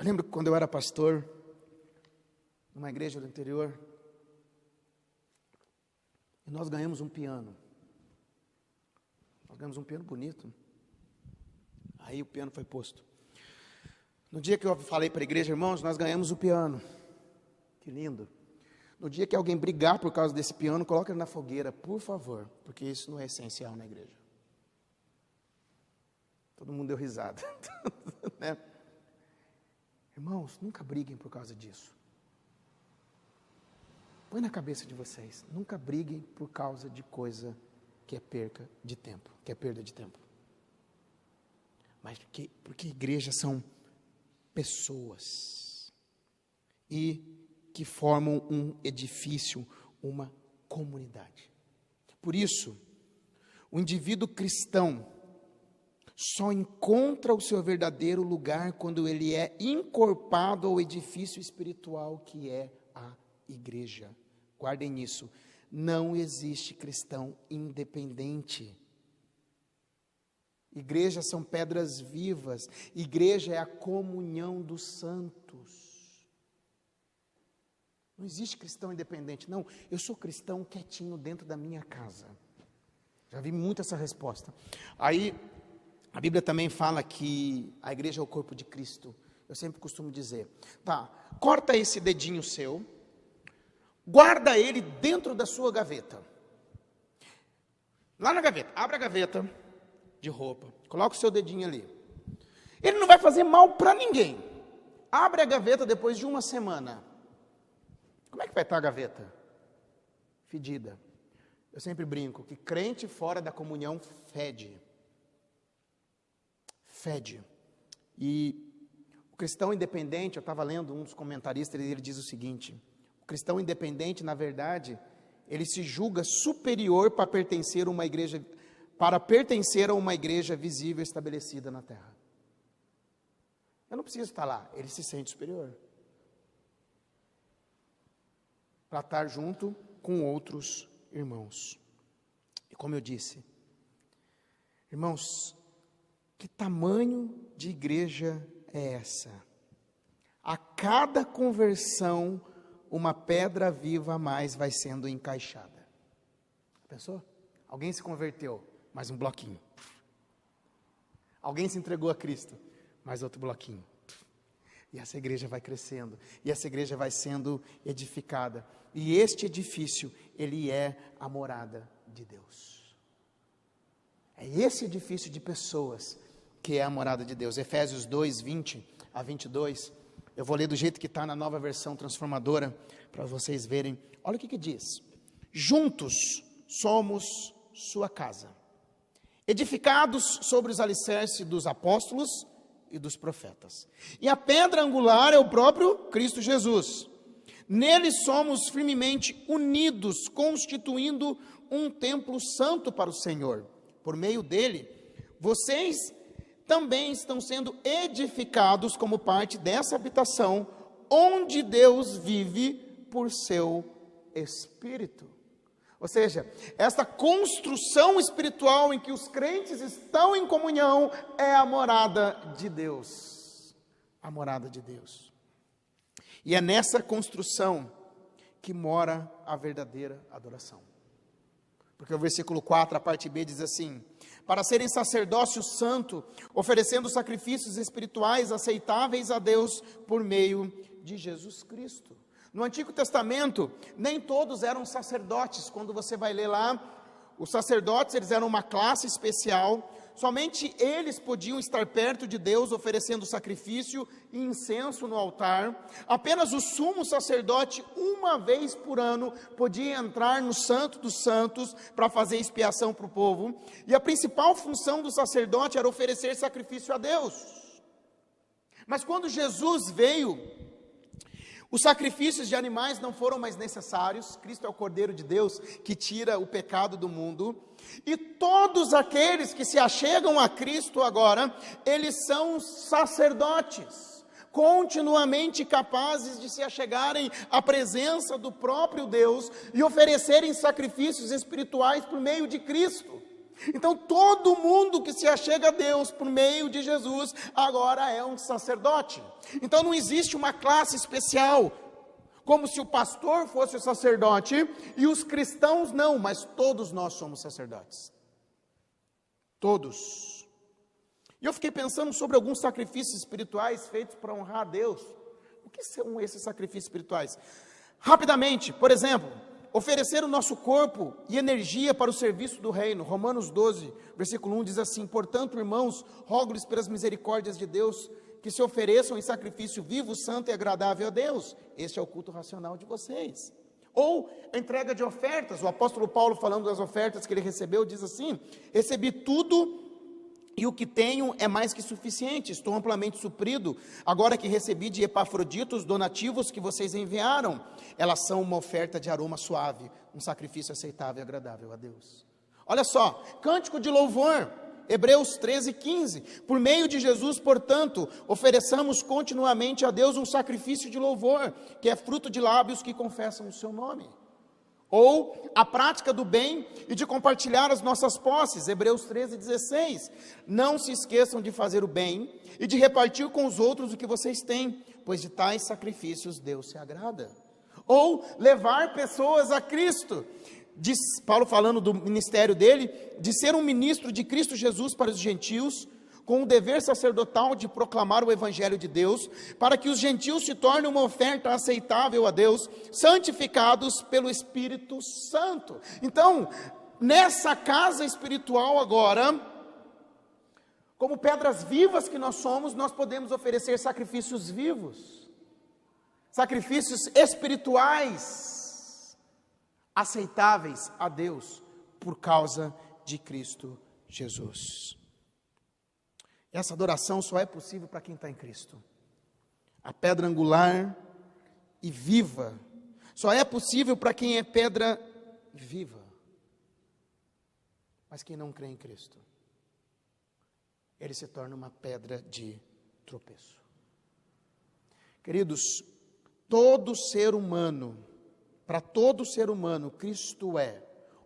Eu lembro que quando eu era pastor, numa igreja do interior, e nós ganhamos um piano. Nós ganhamos um piano bonito. Aí o piano foi posto. No dia que eu falei para a igreja, irmãos, nós ganhamos o piano. Que lindo. No dia que alguém brigar por causa desse piano, coloque ele na fogueira, por favor, porque isso não é essencial na igreja. Todo mundo deu risada. *laughs* né? Irmãos, nunca briguem por causa disso. Põe na cabeça de vocês, nunca briguem por causa de coisa que é perca de tempo, que é perda de tempo. Mas porque, porque igrejas são pessoas e que formam um edifício, uma comunidade. Por isso, o indivíduo cristão só encontra o seu verdadeiro lugar quando ele é encorpado ao edifício espiritual que é a igreja. Guardem isso. Não existe cristão independente. Igrejas são pedras vivas. Igreja é a comunhão dos santos. Não existe cristão independente. Não, eu sou cristão quietinho dentro da minha casa. Já vi muito essa resposta. Aí A Bíblia também fala que a igreja é o corpo de Cristo. Eu sempre costumo dizer, tá, corta esse dedinho seu, guarda ele dentro da sua gaveta. Lá na gaveta, abre a gaveta de roupa, coloca o seu dedinho ali. Ele não vai fazer mal para ninguém. Abre a gaveta depois de uma semana. Como é que vai estar a gaveta? Fedida. Eu sempre brinco que crente fora da comunhão fede. Fede. E o cristão independente, eu estava lendo um dos comentaristas, ele diz o seguinte: o cristão independente, na verdade, ele se julga superior para pertencer a uma igreja, para pertencer a uma igreja visível estabelecida na terra. Eu não preciso estar lá, ele se sente superior. Para estar junto com outros irmãos. E como eu disse, irmãos, que tamanho de igreja é essa? A cada conversão, uma pedra viva a mais vai sendo encaixada. Pensou? Alguém se converteu, mais um bloquinho. Alguém se entregou a Cristo, mais outro bloquinho. E essa igreja vai crescendo, e essa igreja vai sendo edificada. E este edifício, ele é a morada de Deus. É esse edifício de pessoas que é a morada de Deus. Efésios 2, 20 a 22. Eu vou ler do jeito que está na nova versão transformadora, para vocês verem. Olha o que, que diz: Juntos somos sua casa, edificados sobre os alicerces dos apóstolos e dos profetas. E a pedra angular é o próprio Cristo Jesus. Nele somos firmemente unidos, constituindo um templo santo para o Senhor. Por meio dele, vocês também estão sendo edificados como parte dessa habitação, onde Deus vive por seu Espírito. Ou seja, esta construção espiritual em que os crentes estão em comunhão é a morada de Deus. A morada de Deus. E é nessa construção que mora a verdadeira adoração. Porque o versículo 4, a parte B, diz assim: para serem sacerdócio santo, oferecendo sacrifícios espirituais aceitáveis a Deus por meio de Jesus Cristo. No Antigo Testamento, nem todos eram sacerdotes. Quando você vai ler lá, os sacerdotes, eles eram uma classe especial Somente eles podiam estar perto de Deus oferecendo sacrifício e incenso no altar. Apenas o sumo sacerdote, uma vez por ano, podia entrar no Santo dos Santos para fazer expiação para o povo. E a principal função do sacerdote era oferecer sacrifício a Deus. Mas quando Jesus veio, os sacrifícios de animais não foram mais necessários, Cristo é o Cordeiro de Deus que tira o pecado do mundo, e todos aqueles que se achegam a Cristo agora, eles são sacerdotes, continuamente capazes de se achegarem à presença do próprio Deus e oferecerem sacrifícios espirituais por meio de Cristo. Então, todo mundo que se achega a Deus por meio de Jesus, agora é um sacerdote. Então, não existe uma classe especial, como se o pastor fosse o sacerdote e os cristãos não, mas todos nós somos sacerdotes. Todos. E eu fiquei pensando sobre alguns sacrifícios espirituais feitos para honrar a Deus. O que são esses sacrifícios espirituais? Rapidamente, por exemplo, oferecer o nosso corpo e energia para o serviço do reino. Romanos 12, versículo 1 diz assim: Portanto, irmãos, rogo-lhes pelas misericórdias de Deus que se ofereçam em sacrifício vivo, santo e agradável a Deus. Este é o culto racional de vocês. Ou a entrega de ofertas. O apóstolo Paulo, falando das ofertas que ele recebeu, diz assim: Recebi tudo e o que tenho é mais que suficiente, estou amplamente suprido. Agora que recebi de Epafrodito os donativos que vocês enviaram, elas são uma oferta de aroma suave, um sacrifício aceitável e agradável a Deus. Olha só, cântico de louvor, Hebreus 13, 15. Por meio de Jesus, portanto, ofereçamos continuamente a Deus um sacrifício de louvor, que é fruto de lábios que confessam o seu nome ou a prática do bem e de compartilhar as nossas posses, Hebreus 13, 16. Não se esqueçam de fazer o bem e de repartir com os outros o que vocês têm, pois de tais sacrifícios Deus se agrada. Ou levar pessoas a Cristo, diz Paulo falando do ministério dele, de ser um ministro de Cristo Jesus para os gentios, com o dever sacerdotal de proclamar o Evangelho de Deus, para que os gentios se tornem uma oferta aceitável a Deus, santificados pelo Espírito Santo. Então, nessa casa espiritual agora, como pedras vivas que nós somos, nós podemos oferecer sacrifícios vivos, sacrifícios espirituais, aceitáveis a Deus, por causa de Cristo Jesus. Essa adoração só é possível para quem está em Cristo. A pedra angular e viva só é possível para quem é pedra viva. Mas quem não crê em Cristo, ele se torna uma pedra de tropeço. Queridos, todo ser humano, para todo ser humano, Cristo é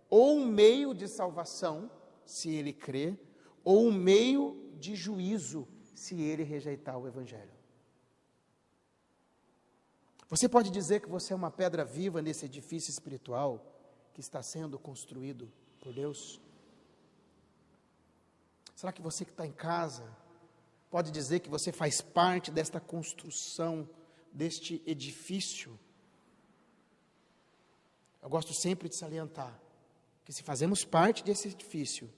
ou um meio de salvação, se ele crê, ou um meio de juízo se ele rejeitar o Evangelho. Você pode dizer que você é uma pedra viva nesse edifício espiritual que está sendo construído por Deus? Será que você que está em casa pode dizer que você faz parte desta construção, deste edifício? Eu gosto sempre de salientar que se fazemos parte desse edifício,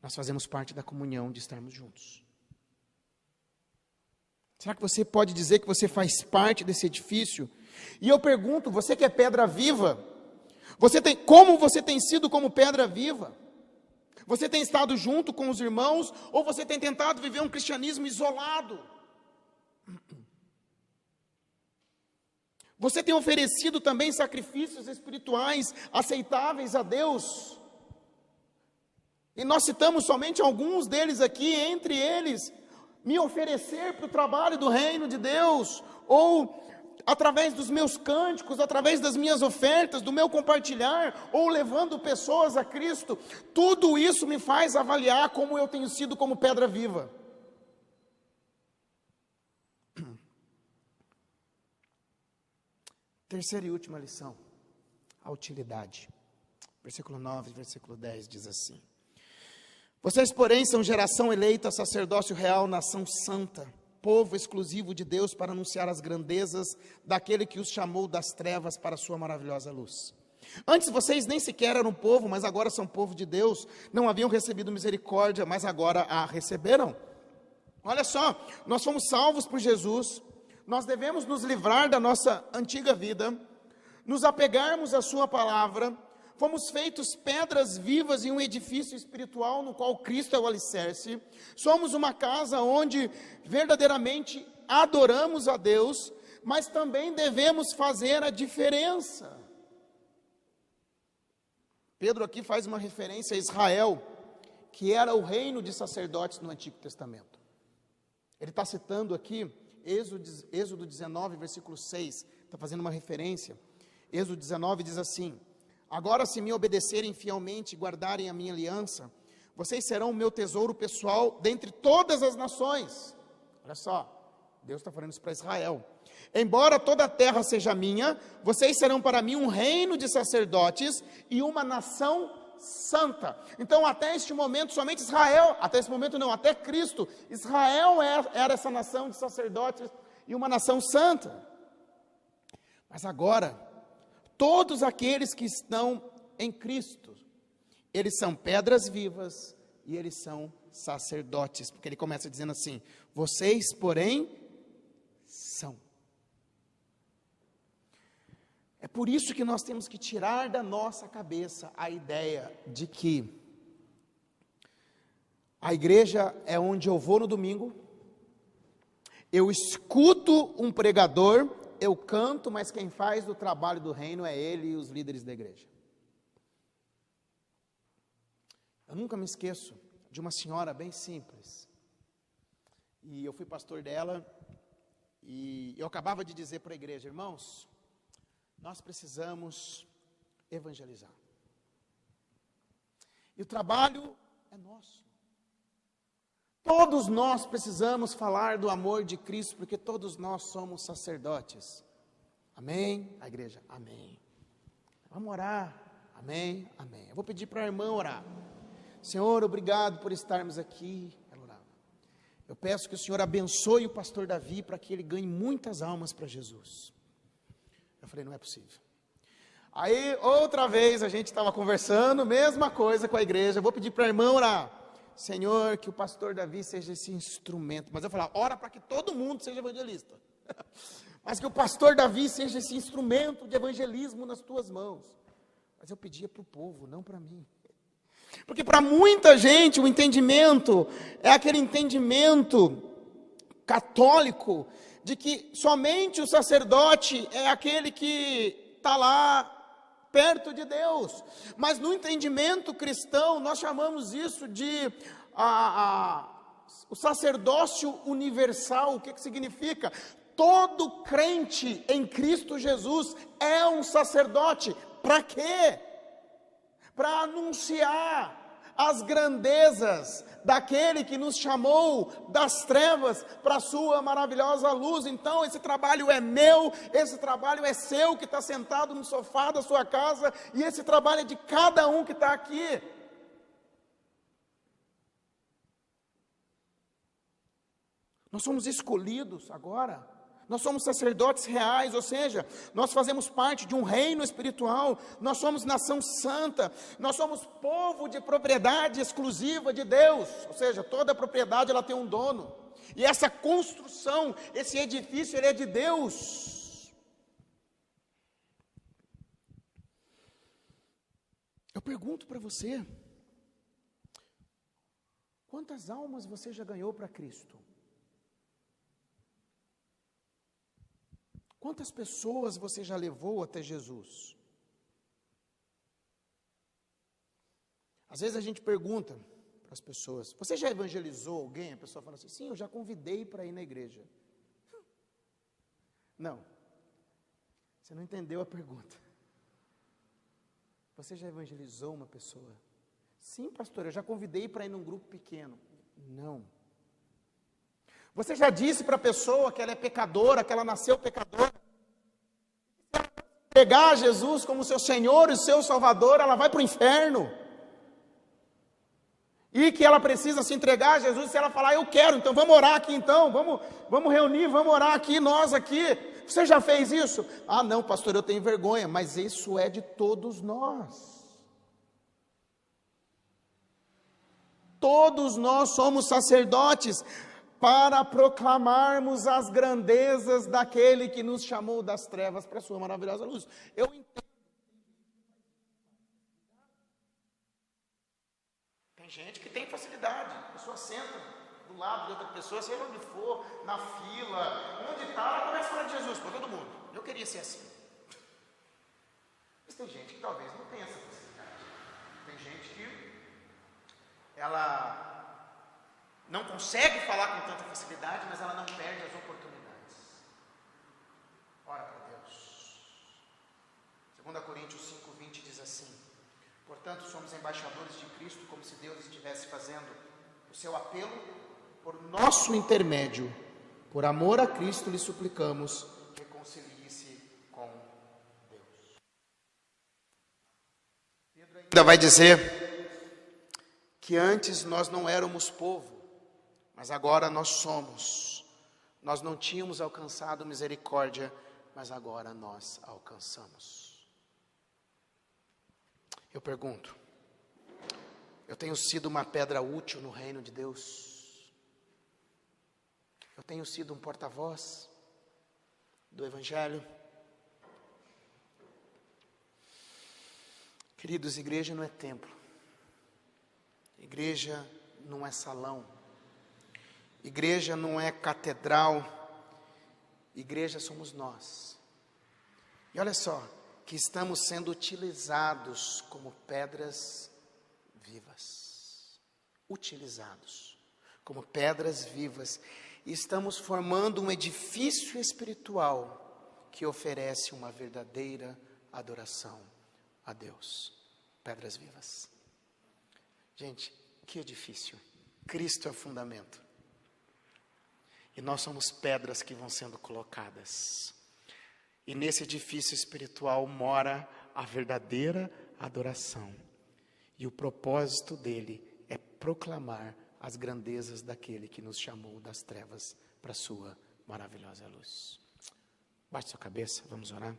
nós fazemos parte da comunhão de estarmos juntos. Será que você pode dizer que você faz parte desse edifício? E eu pergunto, você que é pedra viva, você tem como você tem sido como pedra viva? Você tem estado junto com os irmãos ou você tem tentado viver um cristianismo isolado? Você tem oferecido também sacrifícios espirituais aceitáveis a Deus? E nós citamos somente alguns deles aqui, entre eles, me oferecer para o trabalho do reino de Deus, ou através dos meus cânticos, através das minhas ofertas, do meu compartilhar, ou levando pessoas a Cristo, tudo isso me faz avaliar como eu tenho sido como pedra viva. Terceira e última lição, a utilidade. Versículo 9, versículo 10 diz assim: vocês, porém, são geração eleita, sacerdócio real, nação santa, povo exclusivo de Deus para anunciar as grandezas daquele que os chamou das trevas para a sua maravilhosa luz. Antes vocês nem sequer eram povo, mas agora são povo de Deus. Não haviam recebido misericórdia, mas agora a receberam. Olha só, nós fomos salvos por Jesus. Nós devemos nos livrar da nossa antiga vida, nos apegarmos à Sua palavra, fomos feitos pedras vivas em um edifício espiritual no qual Cristo é o alicerce. Somos uma casa onde verdadeiramente adoramos a Deus, mas também devemos fazer a diferença. Pedro aqui faz uma referência a Israel, que era o reino de sacerdotes no Antigo Testamento. Ele está citando aqui Êxodo, Êxodo 19, versículo 6, está fazendo uma referência. Êxodo 19 diz assim: Agora, se me obedecerem fielmente e guardarem a minha aliança, vocês serão o meu tesouro pessoal dentre todas as nações. Olha só, Deus está falando isso para Israel. Embora toda a terra seja minha, vocês serão para mim um reino de sacerdotes e uma nação santa. Então, até este momento, somente Israel, até esse momento não, até Cristo, Israel era, era essa nação de sacerdotes e uma nação santa. Mas agora, todos aqueles que estão em Cristo, eles são pedras vivas e eles são sacerdotes, porque ele começa dizendo assim: vocês, porém, são. É por isso que nós temos que tirar da nossa cabeça a ideia de que a igreja é onde eu vou no domingo, eu escuto um pregador eu canto, mas quem faz o trabalho do reino é ele e os líderes da igreja. Eu nunca me esqueço de uma senhora bem simples. E eu fui pastor dela, e eu acabava de dizer para a igreja, irmãos, nós precisamos evangelizar. E o trabalho é nosso. Todos nós precisamos falar do amor de Cristo, porque todos nós somos sacerdotes. Amém? A igreja, amém. Vamos orar. Amém, amém. Eu vou pedir para a irmã orar. Senhor, obrigado por estarmos aqui. Ela orava. Eu peço que o Senhor abençoe o pastor Davi para que ele ganhe muitas almas para Jesus. Eu falei, não é possível. Aí, outra vez, a gente estava conversando, mesma coisa com a igreja. vou pedir para a irmã orar. Senhor, que o pastor Davi seja esse instrumento. Mas eu falava, ora para que todo mundo seja evangelista. *laughs* Mas que o pastor Davi seja esse instrumento de evangelismo nas tuas mãos. Mas eu pedia para o povo, não para mim. Porque para muita gente o entendimento é aquele entendimento católico de que somente o sacerdote é aquele que está lá perto de Deus. Mas no entendimento cristão, nós chamamos isso de a, a, o sacerdócio universal. O que, que significa? Todo crente em Cristo Jesus é um sacerdote. Para quê? Para anunciar as grandezas daquele que nos chamou das trevas para a sua maravilhosa luz. Então, esse trabalho é meu, esse trabalho é seu que está sentado no sofá da sua casa, e esse trabalho é de cada um que está aqui. Nós somos escolhidos agora nós somos sacerdotes reais, ou seja, nós fazemos parte de um reino espiritual, nós somos nação santa, nós somos povo de propriedade exclusiva de Deus, ou seja, toda propriedade ela tem um dono. E essa construção, esse edifício, ele é de Deus. Eu pergunto para você, quantas almas você já ganhou para Cristo? Quantas pessoas você já levou até Jesus? Às vezes a gente pergunta para as pessoas: Você já evangelizou alguém? A pessoa fala assim: Sim, eu já convidei para ir na igreja. *laughs* Não, você não entendeu a pergunta. Você já evangelizou uma pessoa? Sim, pastor, eu já convidei para ir num grupo pequeno. Não. Você já disse para a pessoa que ela é pecadora, que ela nasceu pecadora? Pegar Jesus como seu Senhor e seu Salvador, ela vai para o inferno. E que ela precisa se entregar a Jesus, se ela falar, eu quero, então vamos orar aqui então, vamos, vamos reunir, vamos orar aqui, nós aqui. Você já fez isso? Ah, não, pastor, eu tenho vergonha, mas isso é de todos nós. Todos nós somos sacerdotes para proclamarmos as grandezas daquele que nos chamou das trevas para a sua maravilhosa luz. Eu entendo. Tem gente que tem facilidade, a pessoa senta do lado de outra pessoa, seja onde for, na fila, onde está, ela começa a falar de Jesus para todo mundo. Eu queria ser assim. Mas tem gente que talvez não tenha essa facilidade. Tem gente que ela não consegue falar com tanta facilidade, mas ela não perde as oportunidades. Ora para Deus. 2 Coríntios 5,20 diz assim: Portanto, somos embaixadores de Cristo, como se Deus estivesse fazendo o seu apelo por nosso intermédio. Por amor a Cristo lhe suplicamos, reconcilie-se com Deus. Pedro ainda vai dizer que antes nós não éramos povo, mas agora nós somos. Nós não tínhamos alcançado misericórdia, mas agora nós alcançamos. Eu pergunto: eu tenho sido uma pedra útil no reino de Deus? Eu tenho sido um porta-voz do Evangelho? Queridos, igreja não é templo, igreja não é salão, Igreja não é catedral, igreja somos nós. E olha só, que estamos sendo utilizados como pedras vivas. Utilizados como pedras vivas. E estamos formando um edifício espiritual que oferece uma verdadeira adoração a Deus. Pedras vivas. Gente, que edifício! Cristo é o fundamento. E nós somos pedras que vão sendo colocadas. E nesse edifício espiritual mora a verdadeira adoração. E o propósito dele é proclamar as grandezas daquele que nos chamou das trevas para a sua maravilhosa luz. Baixe sua cabeça, vamos orar.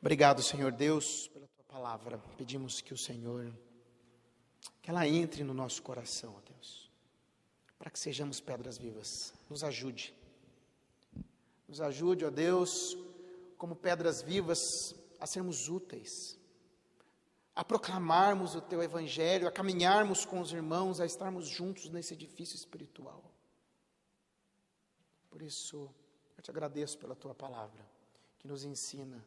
Obrigado, Senhor Deus, pela tua palavra. Pedimos que o Senhor, que ela entre no nosso coração, ó Deus, para que sejamos pedras vivas. Nos ajude. Nos ajude, ó Deus, como pedras vivas, a sermos úteis, a proclamarmos o teu evangelho, a caminharmos com os irmãos, a estarmos juntos nesse edifício espiritual. Por isso, eu te agradeço pela tua palavra, que nos ensina